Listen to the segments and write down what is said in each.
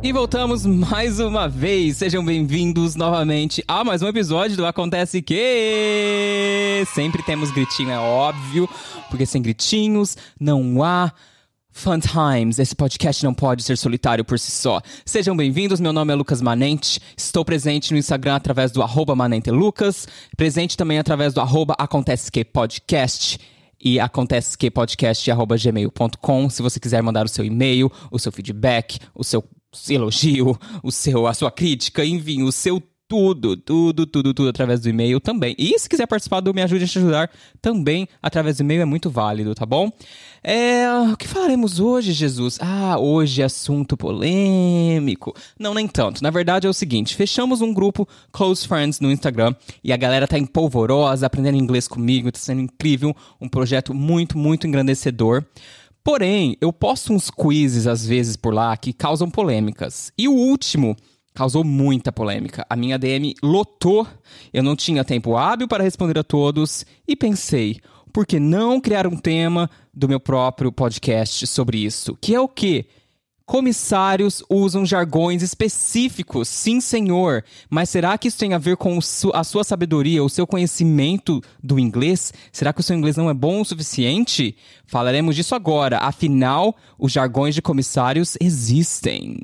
E voltamos mais uma vez. Sejam bem-vindos novamente a mais um episódio do Acontece Que. Sempre temos gritinho, é óbvio, porque sem gritinhos não há Fun Times. Esse podcast não pode ser solitário por si só. Sejam bem-vindos. Meu nome é Lucas Manente. Estou presente no Instagram através do ManenteLucas. Presente também através do arroba Acontece Que Podcast e acontece que podcast@gmail.com se você quiser mandar o seu e-mail, o seu feedback, o seu elogio, o seu, a sua crítica, enfim, o seu tudo, tudo, tudo, tudo através do e-mail também. E se quiser participar do Me Ajude a Te Ajudar, também através do e-mail é muito válido, tá bom? É, o que falaremos hoje, Jesus? Ah, hoje é assunto polêmico. Não, nem tanto. Na verdade é o seguinte, fechamos um grupo Close Friends no Instagram e a galera tá empolvorosa, aprendendo inglês comigo, tá sendo incrível, um projeto muito, muito engrandecedor. Porém, eu posto uns quizzes às vezes por lá que causam polêmicas. E o último causou muita polêmica. A minha DM lotou, eu não tinha tempo hábil para responder a todos e pensei, por que não criar um tema do meu próprio podcast sobre isso? Que é o quê? Comissários usam jargões específicos, sim, senhor. Mas será que isso tem a ver com a sua sabedoria, o seu conhecimento do inglês? Será que o seu inglês não é bom o suficiente? Falaremos disso agora. Afinal, os jargões de comissários existem.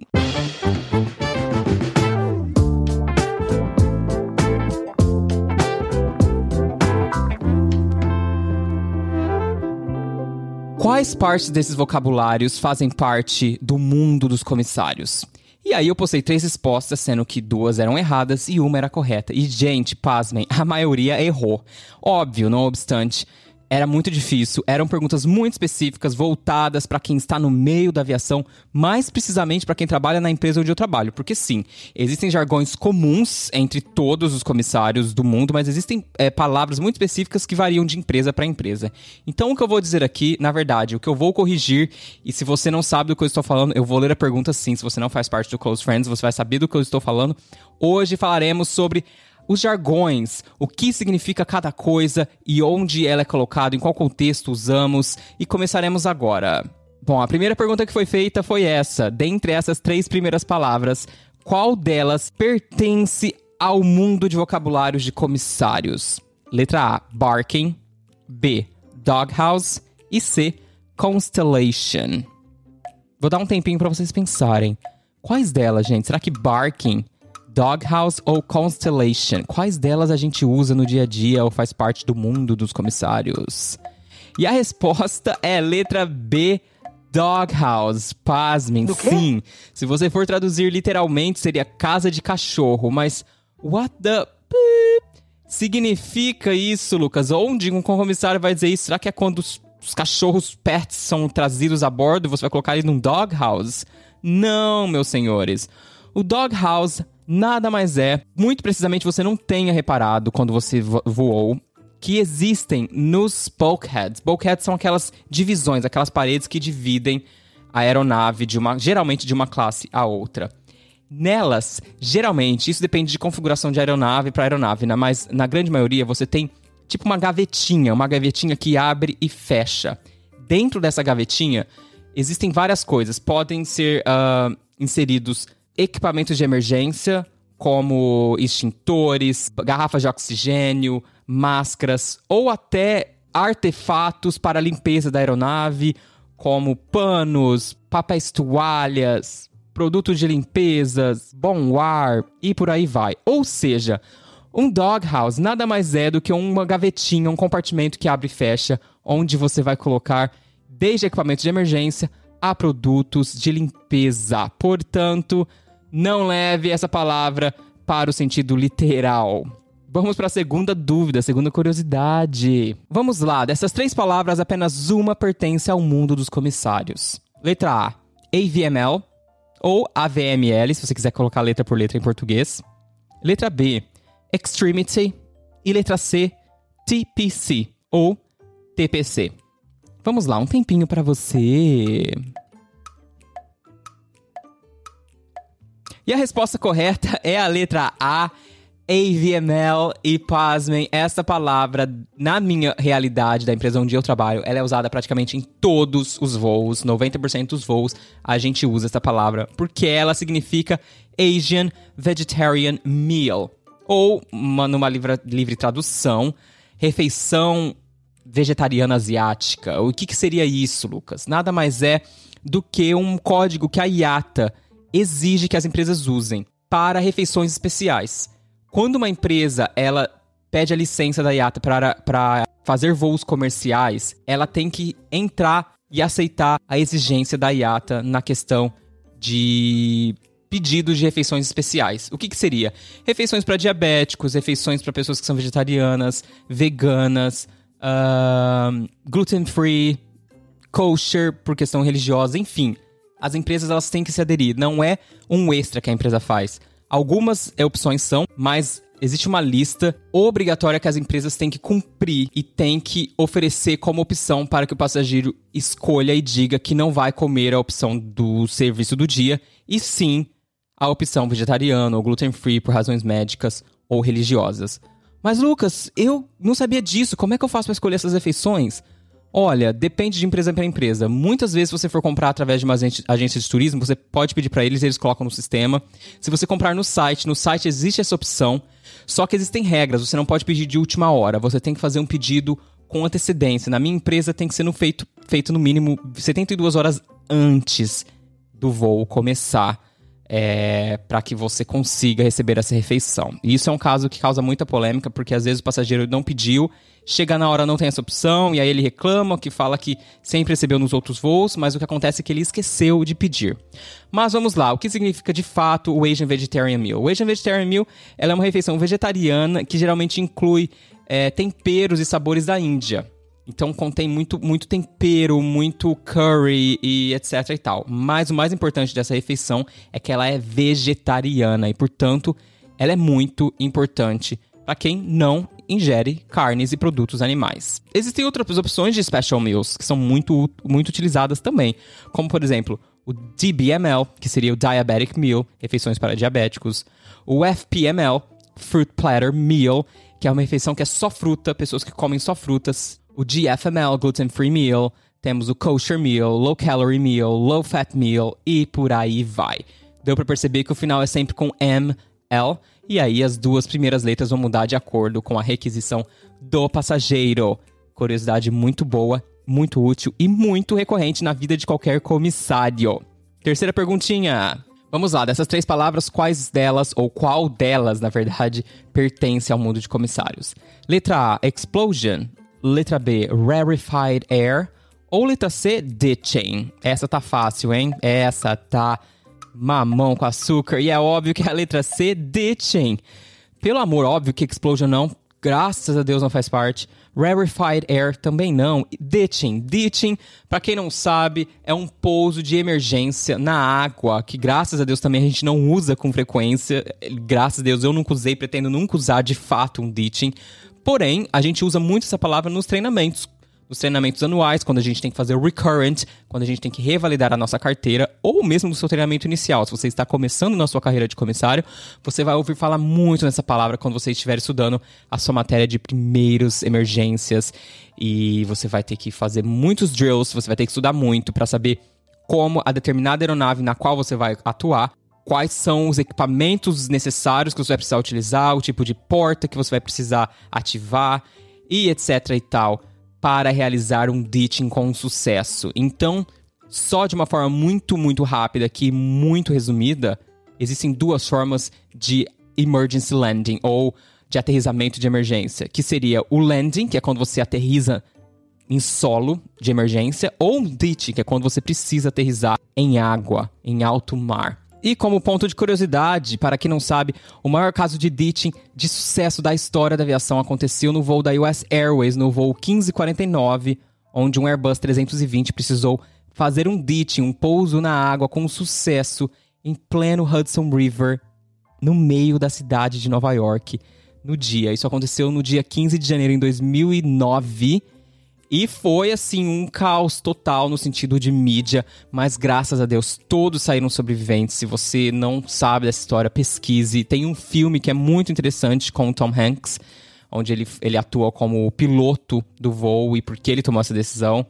Quais partes desses vocabulários fazem parte do mundo dos comissários? E aí eu postei três respostas, sendo que duas eram erradas e uma era correta. E, gente, pasmem, a maioria errou. Óbvio, não obstante, era muito difícil, eram perguntas muito específicas, voltadas para quem está no meio da aviação, mais precisamente para quem trabalha na empresa onde eu trabalho. Porque sim, existem jargões comuns entre todos os comissários do mundo, mas existem é, palavras muito específicas que variam de empresa para empresa. Então o que eu vou dizer aqui, na verdade, o que eu vou corrigir, e se você não sabe do que eu estou falando, eu vou ler a pergunta sim. Se você não faz parte do Close Friends, você vai saber do que eu estou falando. Hoje falaremos sobre os jargões, o que significa cada coisa e onde ela é colocada, em qual contexto usamos, e começaremos agora. Bom, a primeira pergunta que foi feita foi essa: dentre essas três primeiras palavras, qual delas pertence ao mundo de vocabulários de comissários? Letra A: barking, B: doghouse e C: constellation. Vou dar um tempinho para vocês pensarem. Quais delas, gente? Será que barking Doghouse ou Constellation? Quais delas a gente usa no dia a dia ou faz parte do mundo dos comissários? E a resposta é letra B. Doghouse, pasmem, sim. Se você for traduzir literalmente, seria casa de cachorro, mas what the significa isso, Lucas? Onde um comissário vai dizer isso? Será que é quando os, os cachorros pets são trazidos a bordo, você vai colocar eles num doghouse? Não, meus senhores. O doghouse nada mais é, muito precisamente você não tenha reparado quando você voou, que existem nos bulkheads. Bulkheads são aquelas divisões, aquelas paredes que dividem a aeronave de uma, geralmente de uma classe a outra. Nelas, geralmente, isso depende de configuração de aeronave para aeronave, né? mas na grande maioria você tem tipo uma gavetinha, uma gavetinha que abre e fecha. Dentro dessa gavetinha existem várias coisas. Podem ser uh, inseridos equipamentos de emergência, como extintores, garrafas de oxigênio, máscaras ou até artefatos para limpeza da aeronave, como panos, papéis toalhas, produtos de limpeza, bom ar e por aí vai. Ou seja, um doghouse nada mais é do que uma gavetinha, um compartimento que abre e fecha, onde você vai colocar desde equipamentos de emergência a produtos de limpeza. Portanto, não leve essa palavra para o sentido literal. Vamos para a segunda dúvida, segunda curiosidade. Vamos lá, dessas três palavras, apenas uma pertence ao mundo dos comissários. Letra A, AVML, ou AVML, se você quiser colocar letra por letra em português. Letra B, Extremity. E letra C, TPC, ou TPC. Vamos lá, um tempinho para você. E a resposta correta é a letra A, AVML e pasmem, essa palavra, na minha realidade da empresa onde eu trabalho, ela é usada praticamente em todos os voos, 90% dos voos a gente usa essa palavra, porque ela significa Asian Vegetarian Meal, ou uma, numa livre, livre tradução, refeição vegetariana asiática. O que, que seria isso, Lucas? Nada mais é do que um código que a IATA exige que as empresas usem para refeições especiais. Quando uma empresa ela pede a licença da IATA para fazer voos comerciais, ela tem que entrar e aceitar a exigência da IATA na questão de pedidos de refeições especiais. O que, que seria? Refeições para diabéticos, refeições para pessoas que são vegetarianas, veganas, uh, gluten-free, kosher por questão religiosa, enfim. As empresas elas têm que se aderir, não é um extra que a empresa faz. Algumas opções são, mas existe uma lista obrigatória que as empresas têm que cumprir e têm que oferecer como opção para que o passageiro escolha e diga que não vai comer a opção do serviço do dia, e sim a opção vegetariano ou gluten free por razões médicas ou religiosas. Mas Lucas, eu não sabia disso. Como é que eu faço para escolher essas refeições? Olha, depende de empresa para empresa. Muitas vezes, se você for comprar através de uma agência de turismo, você pode pedir para eles, eles colocam no sistema. Se você comprar no site, no site existe essa opção. Só que existem regras, você não pode pedir de última hora. Você tem que fazer um pedido com antecedência. Na minha empresa tem que ser no feito, feito no mínimo 72 horas antes do voo começar é, para que você consiga receber essa refeição. E isso é um caso que causa muita polêmica, porque às vezes o passageiro não pediu, chega na hora não tem essa opção, e aí ele reclama, que fala que sempre recebeu nos outros voos, mas o que acontece é que ele esqueceu de pedir. Mas vamos lá, o que significa de fato o Asian Vegetarian Meal? O Asian Vegetarian Meal é uma refeição vegetariana que geralmente inclui é, temperos e sabores da Índia. Então contém muito, muito tempero, muito curry e etc e tal. Mas o mais importante dessa refeição é que ela é vegetariana e, portanto, ela é muito importante para quem não ingere carnes e produtos animais. Existem outras opções de special meals que são muito, muito utilizadas também, como por exemplo o DBML, que seria o Diabetic Meal, refeições para diabéticos, o FPML, Fruit Platter Meal, que é uma refeição que é só fruta, pessoas que comem só frutas, o GFML Gluten Free Meal, temos o Kosher Meal, Low Calorie Meal, Low Fat Meal e por aí vai. Deu para perceber que o final é sempre com ML, e aí as duas primeiras letras vão mudar de acordo com a requisição do passageiro. Curiosidade muito boa, muito útil e muito recorrente na vida de qualquer comissário. Terceira perguntinha. Vamos lá, dessas três palavras, quais delas, ou qual delas, na verdade, pertence ao mundo de comissários? Letra A, explosion. Letra B, rarefied air. Ou letra C, ditching. Essa tá fácil, hein? Essa tá mamão com açúcar. E é óbvio que é a letra C, ditching. Pelo amor, óbvio que explosion não. Graças a Deus não faz parte. Rarefied air também não. Ditching. Ditching, para quem não sabe, é um pouso de emergência na água, que graças a Deus também a gente não usa com frequência. Graças a Deus eu nunca usei, pretendo nunca usar de fato um ditching. Porém, a gente usa muito essa palavra nos treinamentos. Nos treinamentos anuais, quando a gente tem que fazer o recurrent, quando a gente tem que revalidar a nossa carteira, ou mesmo no seu treinamento inicial. Se você está começando na sua carreira de comissário, você vai ouvir falar muito nessa palavra quando você estiver estudando a sua matéria de primeiros emergências. E você vai ter que fazer muitos drills, você vai ter que estudar muito para saber como a determinada aeronave na qual você vai atuar quais são os equipamentos necessários que você vai precisar utilizar, o tipo de porta que você vai precisar ativar e etc e tal para realizar um ditching com sucesso. Então, só de uma forma muito, muito rápida aqui, muito resumida, existem duas formas de emergency landing ou de aterrizamento de emergência, que seria o landing, que é quando você aterriza em solo de emergência, ou um ditch, que é quando você precisa aterrizar em água, em alto mar. E como ponto de curiosidade, para quem não sabe, o maior caso de ditching de sucesso da história da aviação aconteceu no voo da US Airways, no voo 1549, onde um Airbus 320 precisou fazer um ditching, um pouso na água com sucesso em pleno Hudson River, no meio da cidade de Nova York, no dia. Isso aconteceu no dia 15 de janeiro de 2009 E foi, assim, um caos total no sentido de mídia, mas graças a Deus todos saíram sobreviventes. Se você não sabe dessa história, pesquise. Tem um filme que é muito interessante com o Tom Hanks, onde ele, ele atua como o piloto do voo e por que ele tomou essa decisão.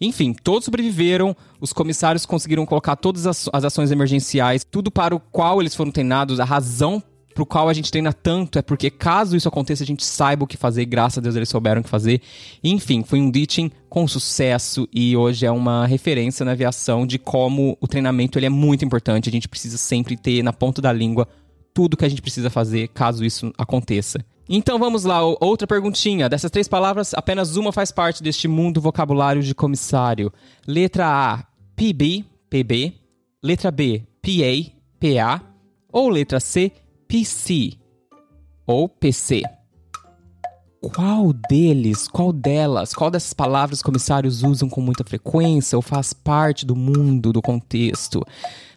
Enfim, todos sobreviveram, os comissários conseguiram colocar todas as, as ações emergenciais, tudo para o qual eles foram treinados, a razão pro qual a gente treina tanto é porque caso isso aconteça a gente saiba o que fazer, graças a Deus eles souberam o que fazer. Enfim, foi um ditching com sucesso e hoje é uma referência na aviação de como o treinamento ele é muito importante, a gente precisa sempre ter na ponta da língua tudo que a gente precisa fazer caso isso aconteça. Então vamos lá, outra perguntinha. Dessas três palavras, apenas uma faz parte deste mundo vocabulário de comissário. Letra A, PB, PB. Letra B, PA, PA. Ou letra C, PC ou PC. Qual deles, qual delas, qual dessas palavras os comissários usam com muita frequência ou faz parte do mundo, do contexto?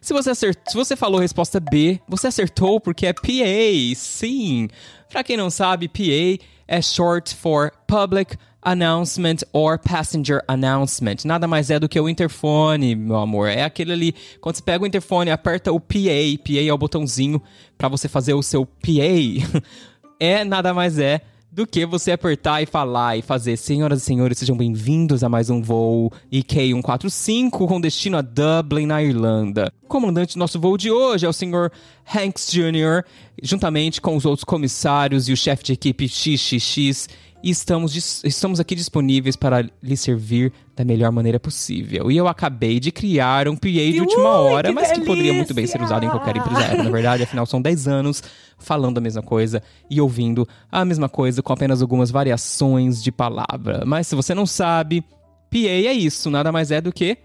Se você, acertou, se você falou resposta B, você acertou porque é PA, sim. Para quem não sabe, PA é short for Public announcement or passenger announcement. Nada mais é do que o interfone, meu amor. É aquele ali, quando você pega o interfone, aperta o PA, PA é o botãozinho para você fazer o seu PA. é nada mais é do que você apertar e falar e fazer Senhoras e senhores, sejam bem-vindos a mais um voo IK145 com destino a Dublin, na Irlanda. O comandante do nosso voo de hoje é o Sr. Hanks Jr., juntamente com os outros comissários e o chefe de equipe XXX e estamos, estamos aqui disponíveis para lhe servir da melhor maneira possível. E eu acabei de criar um PA de última hora, mas que poderia muito bem ser usado em qualquer empresa na verdade. Afinal, são 10 anos falando a mesma coisa e ouvindo a mesma coisa com apenas algumas variações de palavra. Mas se você não sabe, PA é isso, nada mais é do que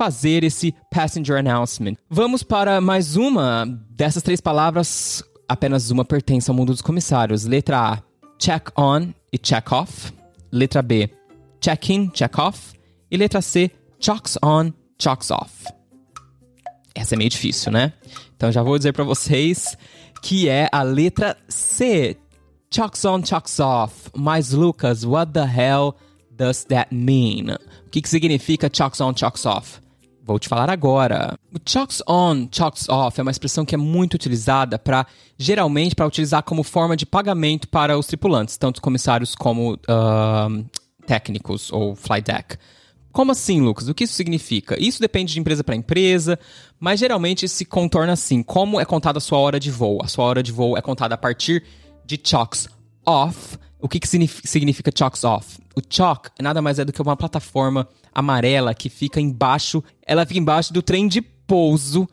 fazer esse passenger announcement. Vamos para mais uma dessas três palavras. Apenas uma pertence ao mundo dos comissários. Letra A, check on e check off. Letra B, check in, check off. E letra C, chocks on, chocks off. Essa é meio difícil, né? Então já vou dizer para vocês que é a letra C. Chocks on, chocks off. Mas Lucas, what the hell does that mean? O que, que significa chocks on, chocks off? Vou te falar agora. O chalks on, chalks off é uma expressão que é muito utilizada para, geralmente, para utilizar como forma de pagamento para os tripulantes, tanto comissários como uh, técnicos ou flight deck. Como assim, Lucas? O que isso significa? Isso depende de empresa para empresa, mas geralmente se contorna assim: como é contada a sua hora de voo? A sua hora de voo é contada a partir de chalks off. O que, que significa chalks off? O chalk nada mais é do que uma plataforma amarela que fica embaixo, ela fica embaixo do trem de pouso,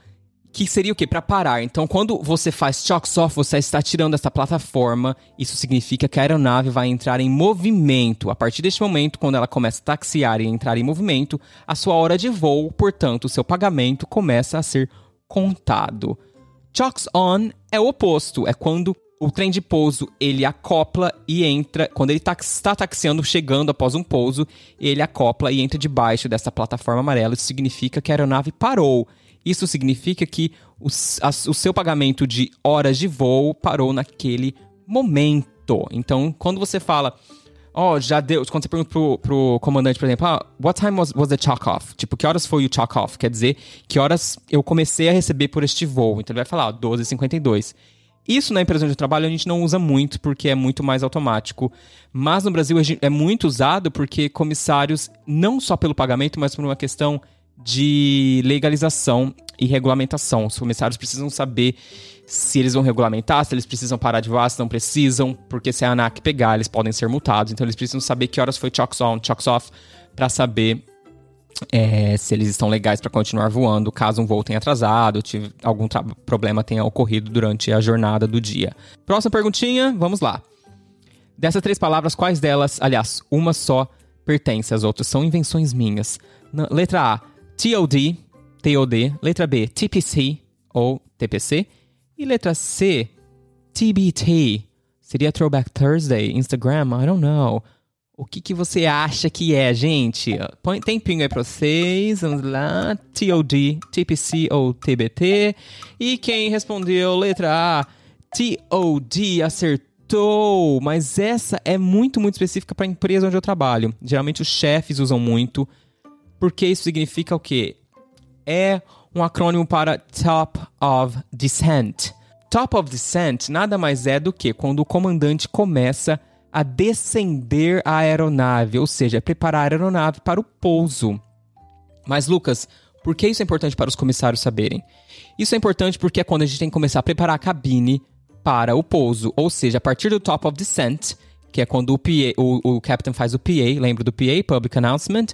que seria o quê? Para parar. Então, quando você faz shock off, você está tirando essa plataforma. Isso significa que a aeronave vai entrar em movimento. A partir deste momento, quando ela começa a taxiar e entrar em movimento, a sua hora de voo, portanto, o seu pagamento começa a ser contado. Chocks on é o oposto, é quando o trem de pouso ele acopla e entra. Quando ele tá, está taxiando, chegando após um pouso, ele acopla e entra debaixo dessa plataforma amarela. Isso significa que a aeronave parou. Isso significa que o, a, o seu pagamento de horas de voo parou naquele momento. Então, quando você fala, ó, oh, já deu. Quando você pergunta pro, pro comandante, por exemplo, ah, what time was, was the chalk off? Tipo, que horas foi o chalk off? Quer dizer, que horas eu comecei a receber por este voo? Então ele vai falar, 12h52. Isso na empresa eu trabalho a gente não usa muito porque é muito mais automático. Mas no Brasil é muito usado porque comissários, não só pelo pagamento, mas por uma questão de legalização e regulamentação. Os comissários precisam saber se eles vão regulamentar, se eles precisam parar de voar, se não precisam, porque se a ANAC pegar, eles podem ser multados. Então eles precisam saber que horas foi chocks on, chocks off, para saber é, se eles estão legais para continuar voando, caso um voo tenha atrasado, tive, algum problema tenha ocorrido durante a jornada do dia. Próxima perguntinha, vamos lá. Dessas três palavras, quais delas, aliás, uma só pertence, as outras são invenções minhas? Na, letra A, TOD, TOD. Letra B, TPC ou TPC. E letra C, TBT. Seria Throwback Thursday, Instagram, I don't know. O que, que você acha que é, gente? Põe tempinho aí pra vocês. Vamos lá. TOD, TPC ou TBT. E quem respondeu letra A, TOD, acertou! Mas essa é muito, muito específica para empresa onde eu trabalho. Geralmente os chefes usam muito, porque isso significa o quê? É um acrônimo para Top of Descent. Top of Descent nada mais é do que quando o comandante começa a descender a aeronave, ou seja, preparar a aeronave para o pouso. Mas, Lucas, por que isso é importante para os comissários saberem? Isso é importante porque é quando a gente tem que começar a preparar a cabine para o pouso, ou seja, a partir do top of descent, que é quando o, PA, o, o captain faz o PA, lembra do PA, Public Announcement,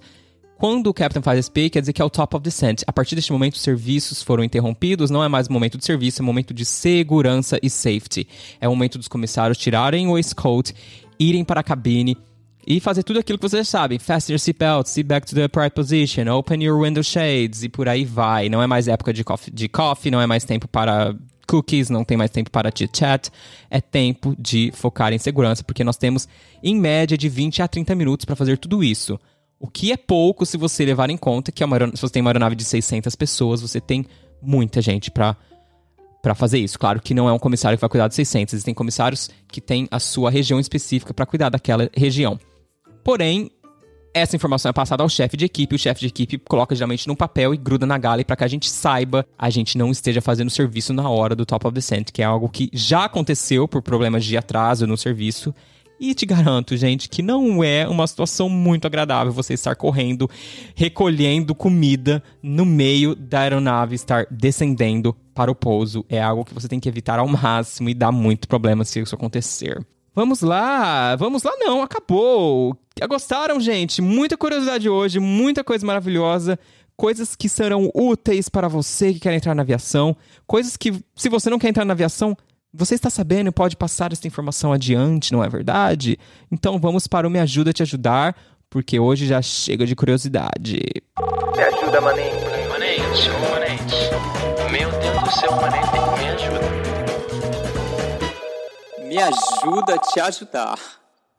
quando o captain faz PA, quer dizer que é o top of descent. A partir deste momento, os serviços foram interrompidos, não é mais momento de serviço, é momento de segurança e safety. É o momento dos comissários tirarem o waistcoat, irem para a cabine e fazer tudo aquilo que vocês sabem. Fasten your seatbelt, sit back to the upright position, open your window shades e por aí vai. Não é mais época de coffee, de coffee não é mais tempo para cookies, não tem mais tempo para chit-chat. É tempo de focar em segurança, porque nós temos, em média, de 20 a 30 minutos para fazer tudo isso. O que é pouco se você levar em conta que se você tem uma aeronave de 600 pessoas, você tem muita gente para para fazer isso. Claro que não é um comissário que vai cuidar de 600, existem comissários que têm a sua região específica para cuidar daquela região. Porém, essa informação é passada ao chefe de equipe, o chefe de equipe coloca geralmente num papel e gruda na galley para que a gente saiba, a gente não esteja fazendo serviço na hora do top of descent, que é algo que já aconteceu por problemas de atraso no serviço. E te garanto, gente, que não é uma situação muito agradável você estar correndo, recolhendo comida no meio da aeronave, estar descendendo para o pouso. É algo que você tem que evitar ao máximo e dá muito problema se isso acontecer. Vamos lá, vamos lá não, acabou. Gostaram, gente? Muita curiosidade hoje, muita coisa maravilhosa, coisas que serão úteis para você que quer entrar na aviação, coisas que, se você não quer entrar na aviação, você está sabendo e pode passar essa informação adiante, não é verdade? Então vamos para o Me Ajuda a Te Ajudar, porque hoje já chega de curiosidade. Me ajuda, manente. Manente, manente. Meu Deus do céu, manente, me ajuda me ajuda a te ajudar.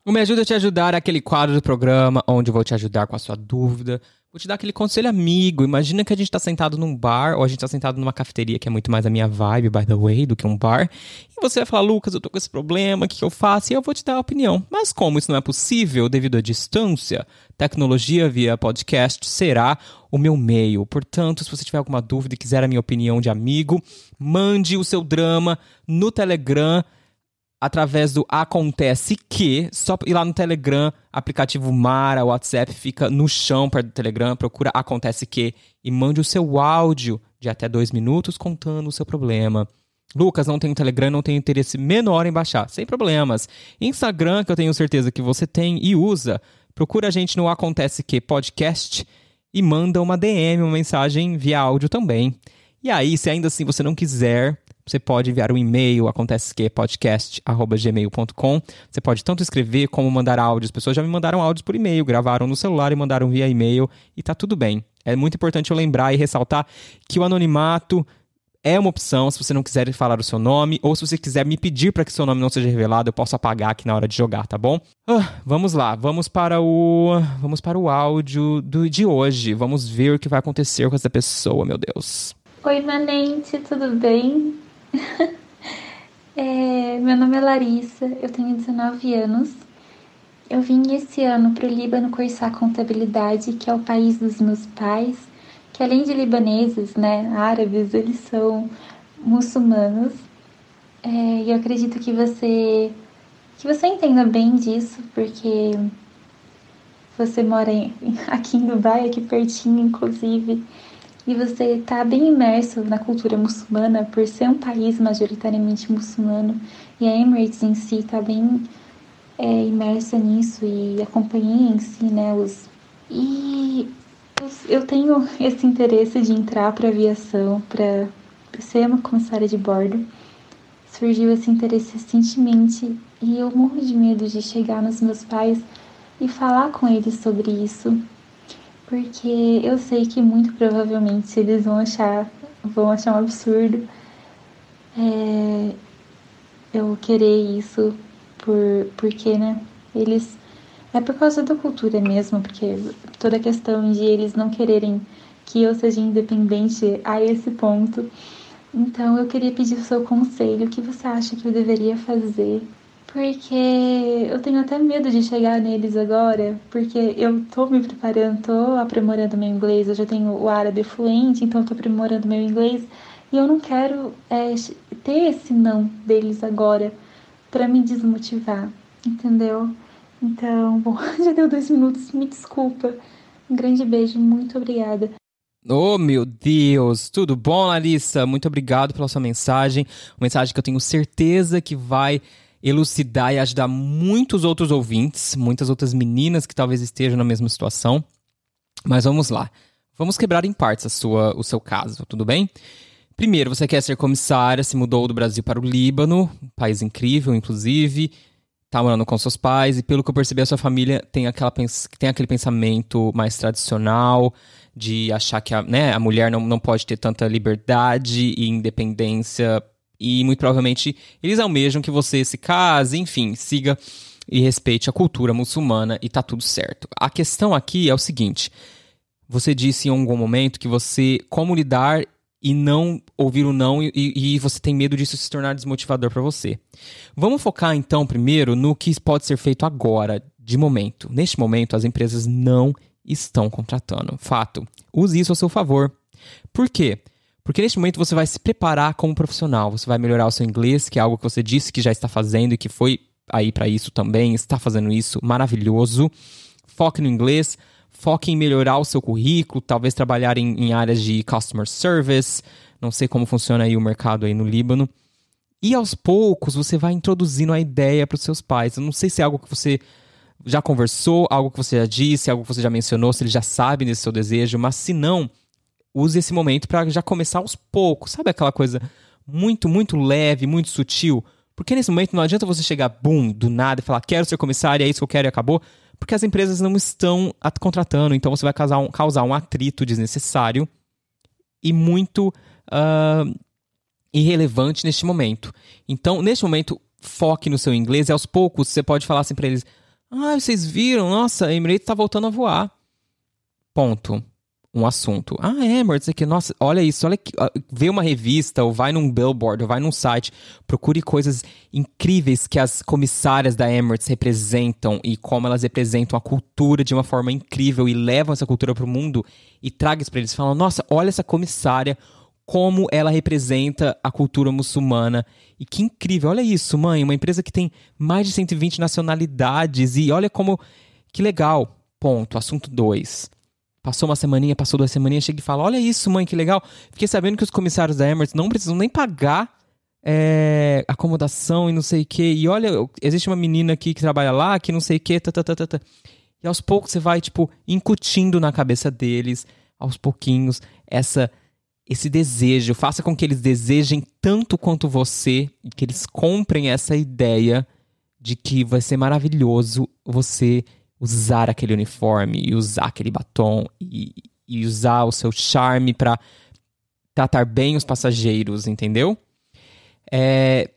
O Me Ajuda a Te Ajudar é aquele quadro do programa onde eu vou te ajudar com a sua dúvida. Vou te dar aquele conselho amigo. Imagina que a gente tá sentado num bar ou a gente tá sentado numa cafeteria, que é muito mais a minha vibe, by the way, do que um bar. E você vai falar, Lucas, eu tô com esse problema, o que, que eu faço? E eu vou te dar a opinião. Mas como isso não é possível devido à distância, tecnologia via podcast será o meu meio. Portanto, se você tiver alguma dúvida e quiser a minha opinião de amigo, mande o seu drama no Telegram através do Acontece Que, só ir lá no Telegram, aplicativo Mara, WhatsApp, fica no chão perto do Telegram, procura Acontece Que e mande o seu áudio de até dois minutos contando o seu problema. Lucas, não tenho Telegram, não tenho interesse menor em baixar. Sem problemas. Instagram, que eu tenho certeza que você tem e usa, procura a gente no Acontece Que Podcast e manda uma DM, uma mensagem via áudio também. E aí, se ainda assim você não quiser você pode enviar um e-mail, acontece que podcast@gmail.com. Você pode tanto escrever como mandar áudios. As pessoas já me mandaram áudios por e-mail, gravaram no celular e mandaram via e-mail e tá tudo bem. É muito importante eu lembrar e ressaltar que o anonimato é uma opção se você não quiser falar o seu nome ou se você quiser me pedir para que seu nome não seja revelado, eu posso apagar aqui na hora de jogar, tá bom? Ah, vamos lá, vamos para o vamos para o áudio do, de hoje. Vamos ver o que vai acontecer com essa pessoa, meu Deus. Oi, Manente, tudo bem? é, meu nome é Larissa, eu tenho 19 anos. Eu vim esse ano para o Líbano cursar contabilidade, que é o país dos meus pais, que além de libaneses, né, árabes, eles são muçulmanos. É, e eu acredito que você que você entenda bem disso, porque você mora em, aqui em Dubai, aqui pertinho, inclusive e você está bem imerso na cultura muçulmana por ser um país majoritariamente muçulmano e a Emirates em si está bem é, imersa nisso e acompanhei em si, né, os... E eu tenho esse interesse de entrar para aviação, para ser uma comissária de bordo. Surgiu esse interesse recentemente e eu morro de medo de chegar nos meus pais e falar com eles sobre isso, porque eu sei que muito provavelmente eles vão achar, vão achar um absurdo é, eu querer isso por, porque, né, eles é por causa da cultura mesmo, porque toda a questão de eles não quererem que eu seja independente a esse ponto. Então eu queria pedir o seu conselho, o que você acha que eu deveria fazer? Porque eu tenho até medo de chegar neles agora, porque eu tô me preparando, tô aprimorando meu inglês, eu já tenho o árabe fluente, então eu tô aprimorando meu inglês, e eu não quero é, ter esse não deles agora para me desmotivar, entendeu? Então, bom, já deu dois minutos, me desculpa. Um grande beijo, muito obrigada. Oh, meu Deus! Tudo bom, Larissa? Muito obrigado pela sua mensagem. Uma mensagem que eu tenho certeza que vai elucidar e ajudar muitos outros ouvintes, muitas outras meninas que talvez estejam na mesma situação. Mas vamos lá. Vamos quebrar em partes a sua, o seu caso, tudo bem? Primeiro, você quer ser comissária, se mudou do Brasil para o Líbano, um país incrível, inclusive, tá morando com seus pais, e pelo que eu percebi, a sua família tem, aquela, tem aquele pensamento mais tradicional, de achar que a, né, a mulher não, não pode ter tanta liberdade e independência. E muito provavelmente eles almejam que você se case, enfim, siga e respeite a cultura muçulmana e tá tudo certo. A questão aqui é o seguinte: você disse em algum momento que você como lidar e não ouvir o não e, e você tem medo disso se tornar desmotivador para você. Vamos focar então primeiro no que pode ser feito agora, de momento. Neste momento, as empresas não estão contratando. Fato. Use isso a seu favor. Por quê? Porque neste momento você vai se preparar como profissional, você vai melhorar o seu inglês, que é algo que você disse que já está fazendo e que foi aí para isso também, está fazendo isso, maravilhoso. Foque no inglês, foque em melhorar o seu currículo, talvez trabalhar em, em áreas de customer service, não sei como funciona aí o mercado aí no Líbano. E aos poucos você vai introduzindo a ideia para os seus pais. Eu não sei se é algo que você já conversou, algo que você já disse, algo que você já mencionou, se ele já sabe desse seu desejo, mas se não, use esse momento para já começar aos poucos. Sabe aquela coisa muito, muito leve, muito sutil? Porque nesse momento não adianta você chegar, boom, do nada e falar, quero ser comissário, é isso que eu quero e acabou. Porque as empresas não estão contratando, então você vai causar um, causar um atrito desnecessário e muito uh, irrelevante neste momento. Então, neste momento, foque no seu inglês e aos poucos você pode falar assim para eles: ah, vocês viram? Nossa, a Emirates está voltando a voar. Ponto. Um assunto. Ah, é, Emirates aqui. Nossa, olha isso. Olha aqui. Vê uma revista, ou vai num billboard, ou vai num site. Procure coisas incríveis que as comissárias da Emirates representam e como elas representam a cultura de uma forma incrível e levam essa cultura para o mundo e traga isso para eles. Falam, nossa, olha essa comissária como ela representa a cultura muçulmana. E que incrível, olha isso, mãe, uma empresa que tem mais de 120 nacionalidades e olha como que legal. Ponto, assunto 2. Passou uma semaninha, passou duas semaninhas, chega e fala: Olha isso, mãe, que legal. Fiquei sabendo que os comissários da Emirates não precisam nem pagar é, acomodação e não sei o que. E olha, existe uma menina aqui que trabalha lá, que não sei o tá, tá, tá, tá, tá. E aos poucos você vai, tipo, incutindo na cabeça deles, aos pouquinhos, essa esse desejo, faça com que eles desejem tanto quanto você e que eles comprem essa ideia de que vai ser maravilhoso você usar aquele uniforme e usar aquele batom e, e usar o seu charme para tratar bem os passageiros, entendeu? É...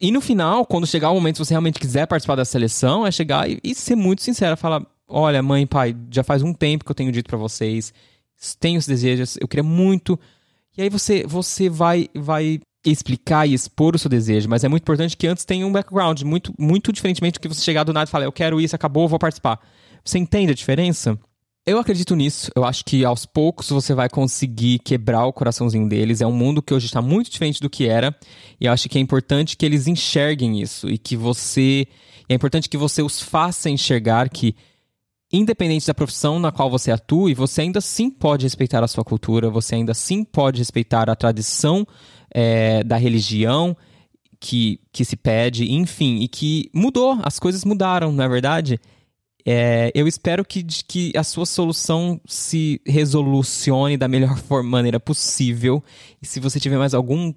E no final, quando chegar o momento, se você realmente quiser participar da seleção, é chegar e, e ser muito sincero, falar: olha, mãe, pai, já faz um tempo que eu tenho dito para vocês tenho os desejos, eu queria muito. E aí você, você vai, vai explicar e expor o seu desejo, mas é muito importante que antes tenha um background, muito, muito diferentemente do que você chegar do nada e falar, eu quero isso, acabou, vou participar. Você entende a diferença? Eu acredito nisso. Eu acho que aos poucos você vai conseguir quebrar o coraçãozinho deles. É um mundo que hoje está muito diferente do que era. E eu acho que é importante que eles enxerguem isso e que você. É importante que você os faça enxergar que independente da profissão na qual você atue, você ainda sim pode respeitar a sua cultura, você ainda sim pode respeitar a tradição é, da religião que, que se pede, enfim, e que mudou, as coisas mudaram, não é verdade? É, eu espero que, que a sua solução se resolucione da melhor maneira possível. E se você tiver mais algum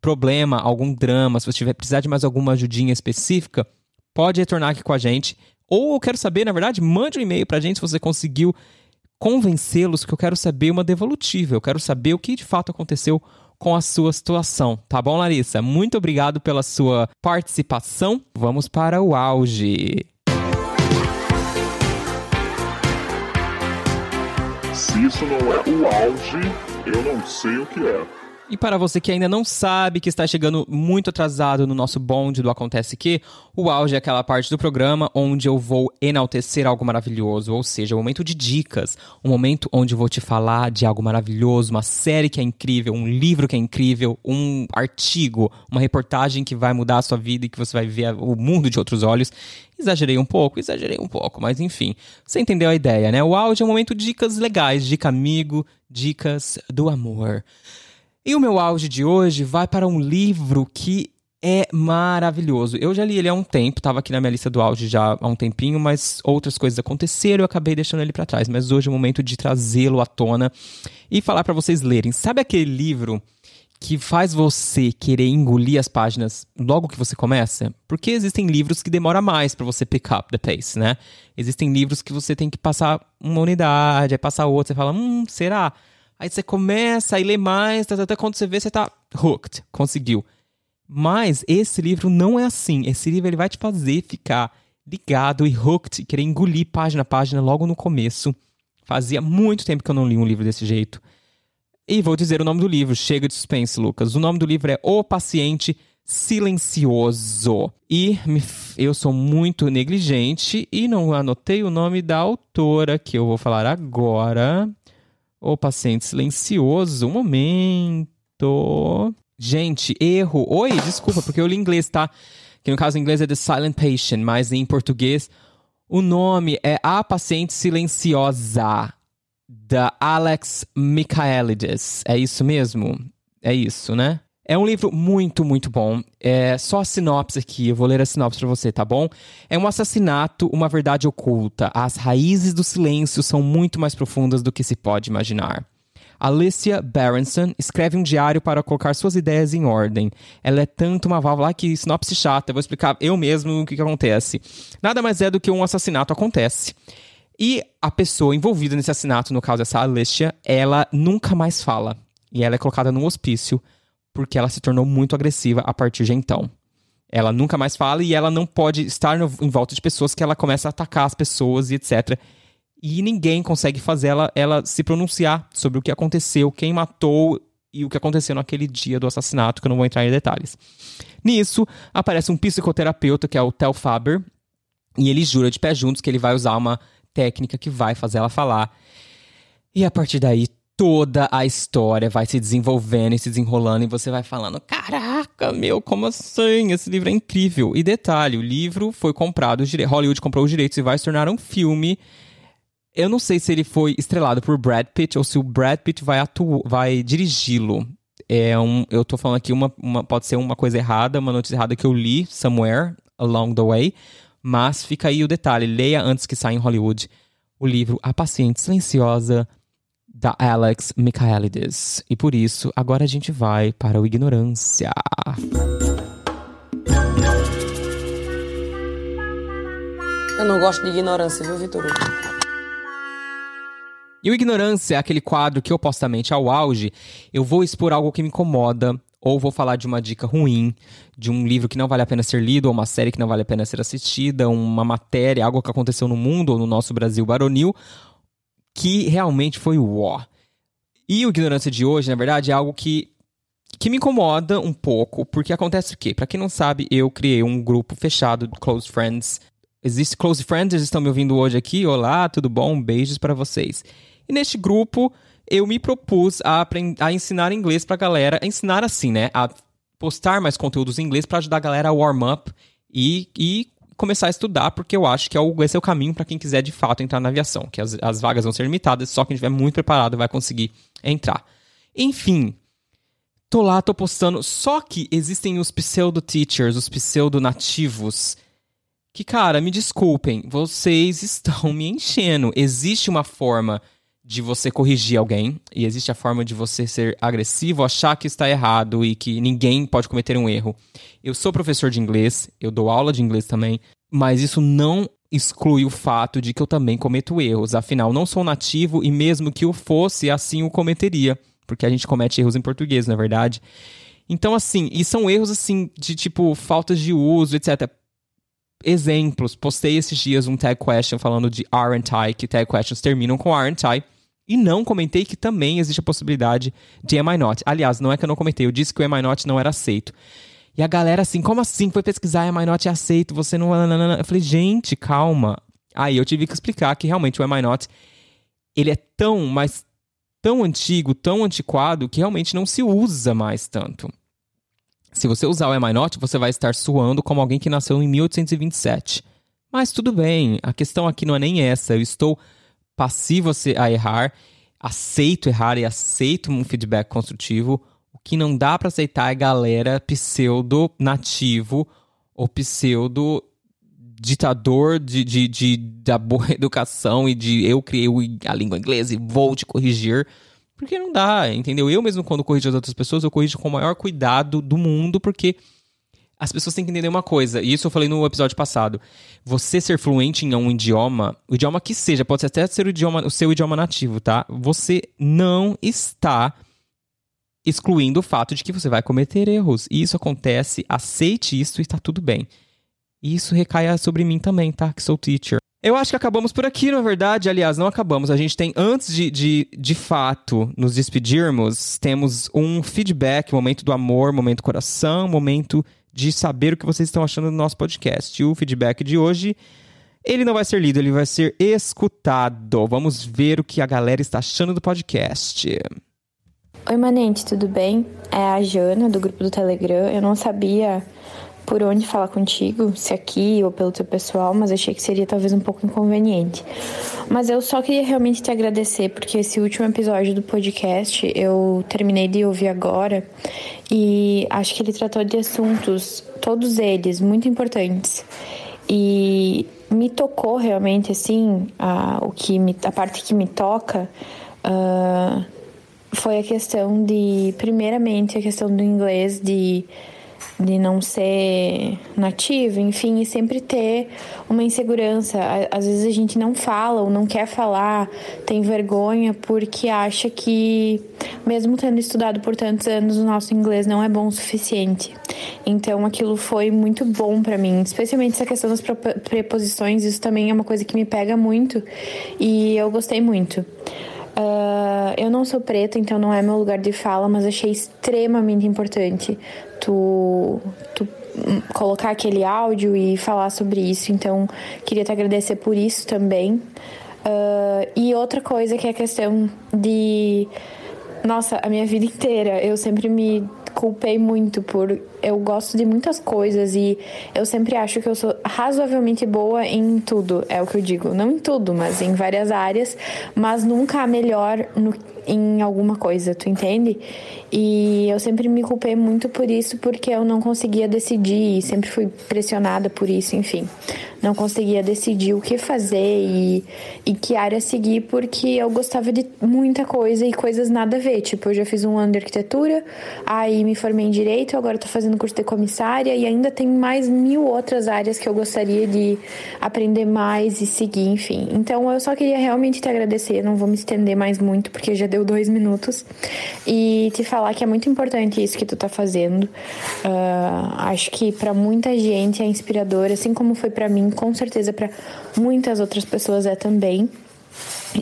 problema, algum drama, se você tiver precisar de mais alguma ajudinha específica, pode retornar aqui com a gente. Ou eu quero saber, na verdade, mande um e-mail pra gente se você conseguiu convencê-los, que eu quero saber uma devolutiva. Eu quero saber o que de fato aconteceu com a sua situação. Tá bom, Larissa? Muito obrigado pela sua participação. Vamos para o auge. Se isso não é o auge, eu não sei o que é. E para você que ainda não sabe que está chegando muito atrasado no nosso bonde do Acontece Que, o auge é aquela parte do programa onde eu vou enaltecer algo maravilhoso, ou seja, o um momento de dicas, um momento onde eu vou te falar de algo maravilhoso, uma série que é incrível, um livro que é incrível, um artigo, uma reportagem que vai mudar a sua vida e que você vai ver o mundo de outros olhos. Exagerei um pouco, exagerei um pouco, mas enfim, você entendeu a ideia, né? O áudio é um momento de dicas legais, dica amigo, dicas do amor. E o meu auge de hoje vai para um livro que é maravilhoso. Eu já li ele há um tempo, estava aqui na minha lista do auge já há um tempinho, mas outras coisas aconteceram eu acabei deixando ele para trás. Mas hoje é o momento de trazê-lo à tona e falar para vocês lerem. Sabe aquele livro que faz você querer engolir as páginas logo que você começa? Porque existem livros que demoram mais para você pick up the pace, né? Existem livros que você tem que passar uma unidade, aí passar outra, você fala, hum, será? Aí você começa a ler mais, até tá, tá, tá, quando você vê, você tá hooked, conseguiu. Mas esse livro não é assim. Esse livro ele vai te fazer ficar ligado e hooked, querer engolir página a página logo no começo. Fazia muito tempo que eu não li um livro desse jeito. E vou dizer o nome do livro, chega de suspense, Lucas. O nome do livro é O Paciente Silencioso. E eu sou muito negligente e não anotei o nome da autora, que eu vou falar agora. O paciente silencioso. Um momento. Gente, erro. Oi, desculpa, porque eu li inglês, tá? Que no caso em inglês é The Silent Patient, mas em português o nome é A Paciente Silenciosa, da Alex Michaelides. É isso mesmo? É isso, né? É um livro muito, muito bom. É só a sinopse aqui, eu vou ler a sinopse para você, tá bom? É um assassinato, uma verdade oculta. As raízes do silêncio são muito mais profundas do que se pode imaginar. Alicia Berenson escreve um diário para colocar suas ideias em ordem. Ela é tanto uma válvula que sinopse chata, eu vou explicar eu mesmo o que, que acontece. Nada mais é do que um assassinato acontece. E a pessoa envolvida nesse assassinato, no caso essa Alicia, ela nunca mais fala. E ela é colocada num hospício porque ela se tornou muito agressiva a partir de então. Ela nunca mais fala e ela não pode estar no, em volta de pessoas que ela começa a atacar as pessoas e etc. E ninguém consegue fazer ela, ela se pronunciar sobre o que aconteceu, quem matou e o que aconteceu naquele dia do assassinato, que eu não vou entrar em detalhes. Nisso, aparece um psicoterapeuta, que é o Tel Faber, e ele jura de pé juntos que ele vai usar uma técnica que vai fazer ela falar. E a partir daí, toda a história vai se desenvolvendo e se desenrolando e você vai falando: caraca, meu, como assim? Esse livro é incrível. E detalhe: o livro foi comprado, Hollywood comprou os direitos e vai se tornar um filme. Eu não sei se ele foi estrelado por Brad Pitt ou se o Brad Pitt vai, vai dirigi-lo. É um, eu tô falando aqui uma, uma, pode ser uma coisa errada, uma notícia errada que eu li somewhere along the way, mas fica aí o detalhe, leia antes que saia em Hollywood o livro A Paciente Silenciosa da Alex Michaelides. E por isso, agora a gente vai para o Ignorância. Eu não gosto de ignorância, viu, Vitor? E o Ignorância é aquele quadro que, opostamente ao auge, eu vou expor algo que me incomoda, ou vou falar de uma dica ruim, de um livro que não vale a pena ser lido, ou uma série que não vale a pena ser assistida, uma matéria, algo que aconteceu no mundo ou no nosso Brasil baronil, que realmente foi o ó. E o Ignorância de hoje, na verdade, é algo que, que me incomoda um pouco, porque acontece o quê? Pra quem não sabe, eu criei um grupo fechado do Close Friends. Existe Close Friends, estão me ouvindo hoje aqui. Olá, tudo bom? Beijos para vocês. E neste grupo, eu me propus a, a ensinar inglês pra galera. A ensinar assim, né? A postar mais conteúdos em inglês para ajudar a galera a warm up e, e começar a estudar, porque eu acho que é o, esse é o caminho para quem quiser de fato entrar na aviação, que as, as vagas vão ser limitadas, só quem estiver muito preparado vai conseguir entrar. Enfim, tô lá, tô postando, só que existem os pseudo-teachers, os pseudo-nativos, que, cara, me desculpem, vocês estão me enchendo. Existe uma forma de você corrigir alguém e existe a forma de você ser agressivo, achar que está errado e que ninguém pode cometer um erro. Eu sou professor de inglês, eu dou aula de inglês também, mas isso não exclui o fato de que eu também cometo erros. Afinal, não sou nativo e mesmo que eu fosse, assim o cometeria, porque a gente comete erros em português, na é verdade. Então, assim, e são erros assim de tipo faltas de uso, etc exemplos. Postei esses dias um tag question falando de aren't I, que tag questions terminam com aren't I. E não comentei que também existe a possibilidade de Am I Not. Aliás, não é que eu não comentei, eu disse que o Am I Not não era aceito. E a galera assim, como assim? Foi pesquisar, Am I Not é aceito, você não... Eu falei, gente, calma. Aí eu tive que explicar que realmente o Am I Not, ele é tão, mas tão antigo, tão antiquado, que realmente não se usa mais tanto. Se você usar o Am I Not, você vai estar suando como alguém que nasceu em 1827. Mas tudo bem, a questão aqui não é nem essa. Eu estou passivo a errar, aceito errar e aceito um feedback construtivo. O que não dá para aceitar é galera pseudo nativo ou pseudo ditador de, de, de, da boa educação e de eu criei a língua inglesa e vou te corrigir. Porque não dá, entendeu? Eu mesmo, quando corrijo as outras pessoas, eu corrijo com o maior cuidado do mundo, porque as pessoas têm que entender uma coisa, e isso eu falei no episódio passado. Você ser fluente em um idioma, o idioma que seja, pode até ser o, idioma, o seu idioma nativo, tá? Você não está excluindo o fato de que você vai cometer erros. E isso acontece, aceite isso e está tudo bem. E isso recai sobre mim também, tá? Que sou teacher. Eu acho que acabamos por aqui, na verdade. Aliás, não acabamos. A gente tem, antes de, de, de fato nos despedirmos, temos um feedback, momento do amor, momento coração, momento de saber o que vocês estão achando do nosso podcast. E o feedback de hoje, ele não vai ser lido, ele vai ser escutado. Vamos ver o que a galera está achando do podcast. Oi, Manente, tudo bem? É a Jana, do grupo do Telegram. Eu não sabia por onde falar contigo, se aqui ou pelo teu pessoal, mas achei que seria talvez um pouco inconveniente. Mas eu só queria realmente te agradecer, porque esse último episódio do podcast eu terminei de ouvir agora e acho que ele tratou de assuntos, todos eles, muito importantes. E me tocou realmente, assim, a, o que me, a parte que me toca. Uh, foi a questão de, primeiramente, a questão do inglês, de de não ser nativo, enfim, e sempre ter uma insegurança. Às vezes a gente não fala ou não quer falar, tem vergonha porque acha que, mesmo tendo estudado por tantos anos, o nosso inglês não é bom o suficiente. Então aquilo foi muito bom para mim, especialmente essa questão das preposições, isso também é uma coisa que me pega muito e eu gostei muito. Uh, eu não sou preta, então não é meu lugar de fala, mas achei extremamente importante tu, tu colocar aquele áudio e falar sobre isso. Então, queria te agradecer por isso também. Uh, e outra coisa que é a questão de. Nossa, a minha vida inteira eu sempre me culpei muito por. Eu gosto de muitas coisas e eu sempre acho que eu sou razoavelmente boa em tudo, é o que eu digo. Não em tudo, mas em várias áreas, mas nunca a melhor no, em alguma coisa, tu entende? E eu sempre me culpei muito por isso, porque eu não conseguia decidir, sempre fui pressionada por isso, enfim. Não conseguia decidir o que fazer e, e que área seguir, porque eu gostava de muita coisa e coisas nada a ver. Tipo, eu já fiz um ano de arquitetura, aí me formei em direito, agora tô fazendo curso de comissária e ainda tem mais mil outras áreas que eu gostaria de aprender mais e seguir, enfim. Então eu só queria realmente te agradecer, não vou me estender mais muito, porque já deu dois minutos, e te falar que é muito importante isso que tu tá fazendo. Uh, acho que para muita gente é inspirador, assim como foi para mim, com certeza para muitas outras pessoas é também.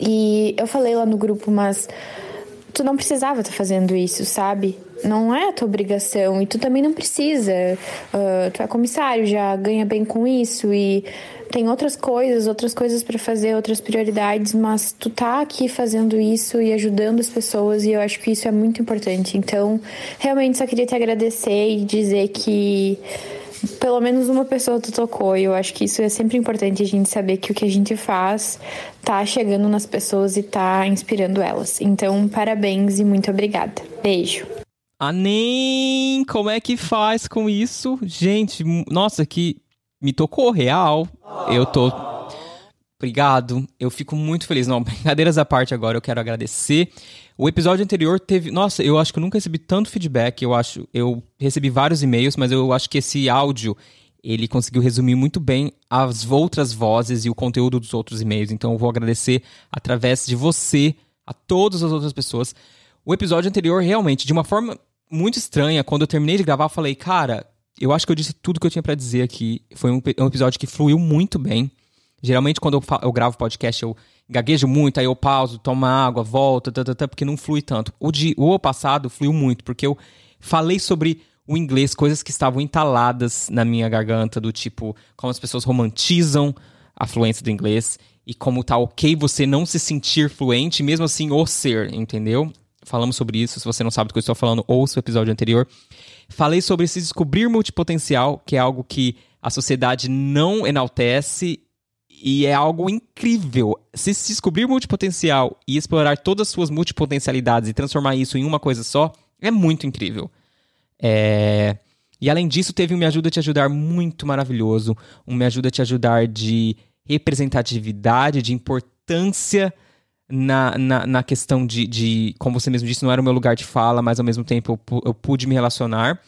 E eu falei lá no grupo, mas tu não precisava estar tá fazendo isso, sabe? Não é a tua obrigação e tu também não precisa. Uh, tu é comissário, já ganha bem com isso e tem outras coisas, outras coisas para fazer, outras prioridades, mas tu tá aqui fazendo isso e ajudando as pessoas e eu acho que isso é muito importante. Então, realmente só queria te agradecer e dizer que pelo menos uma pessoa tu tocou. E eu acho que isso é sempre importante a gente saber que o que a gente faz tá chegando nas pessoas e tá inspirando elas. Então, parabéns e muito obrigada. Beijo. Anem! Como é que faz com isso? Gente, nossa, que me tocou real. Eu tô. Obrigado. Eu fico muito feliz. Não, brincadeiras à parte agora, eu quero agradecer. O episódio anterior teve. Nossa, eu acho que eu nunca recebi tanto feedback. Eu acho. Eu recebi vários e-mails, mas eu acho que esse áudio ele conseguiu resumir muito bem as outras vozes e o conteúdo dos outros e-mails. Então eu vou agradecer através de você a todas as outras pessoas. O episódio anterior, realmente, de uma forma muito estranha, quando eu terminei de gravar, eu falei, cara, eu acho que eu disse tudo que eu tinha para dizer aqui. Foi um, um, episódio que fluiu muito bem. Geralmente, quando eu, eu gravo podcast, eu gaguejo muito, aí eu pauso, tomo água, volto, tá, tá, tá, porque não flui tanto. O, de, o passado fluiu muito, porque eu falei sobre o inglês, coisas que estavam entaladas na minha garganta, do tipo, como as pessoas romantizam a fluência do inglês e como tá ok você não se sentir fluente, mesmo assim, ou ser, entendeu? Falamos sobre isso, se você não sabe do que eu estou falando, ouça o episódio anterior. Falei sobre se descobrir multipotencial, que é algo que a sociedade não enaltece e é algo incrível. Se descobrir multipotencial e explorar todas as suas multipotencialidades e transformar isso em uma coisa só, é muito incrível. É, E além disso, teve um Me Ajuda a Te Ajudar muito maravilhoso. Um Me Ajuda a Te Ajudar de representatividade, de importância na, na, na questão de, de, como você mesmo disse, não era o meu lugar de fala, mas ao mesmo tempo eu, eu pude me relacionar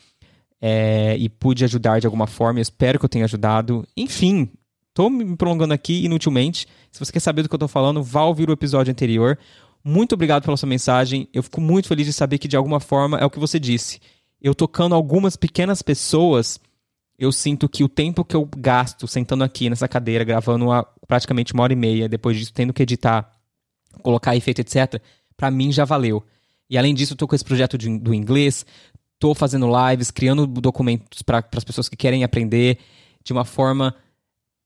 é, e pude ajudar de alguma forma. Eu espero que eu tenha ajudado. Enfim, tô me prolongando aqui inutilmente. Se você quer saber do que eu tô falando, vá ouvir o episódio anterior. Muito obrigado pela sua mensagem. Eu fico muito feliz de saber que de alguma forma é o que você disse. Eu tocando algumas pequenas pessoas, eu sinto que o tempo que eu gasto sentando aqui nessa cadeira, gravando há praticamente uma hora e meia, depois disso tendo que editar, colocar efeito, etc., pra mim já valeu. E além disso, eu tô com esse projeto de- do inglês, tô fazendo lives, criando documentos para as pessoas que querem aprender de uma forma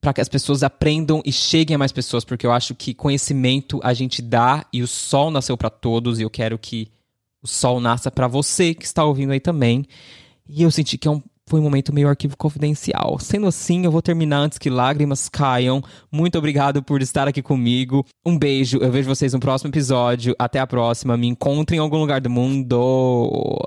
para que as pessoas aprendam e cheguem a mais pessoas, porque eu acho que conhecimento a gente dá e o sol nasceu para todos e eu quero que o sol nasça para você que está ouvindo aí também. E eu senti que é um, foi um momento meio arquivo confidencial. Sendo assim, eu vou terminar antes que lágrimas caiam. Muito obrigado por estar aqui comigo. Um beijo. Eu vejo vocês no próximo episódio. Até a próxima. Me encontrem em algum lugar do mundo.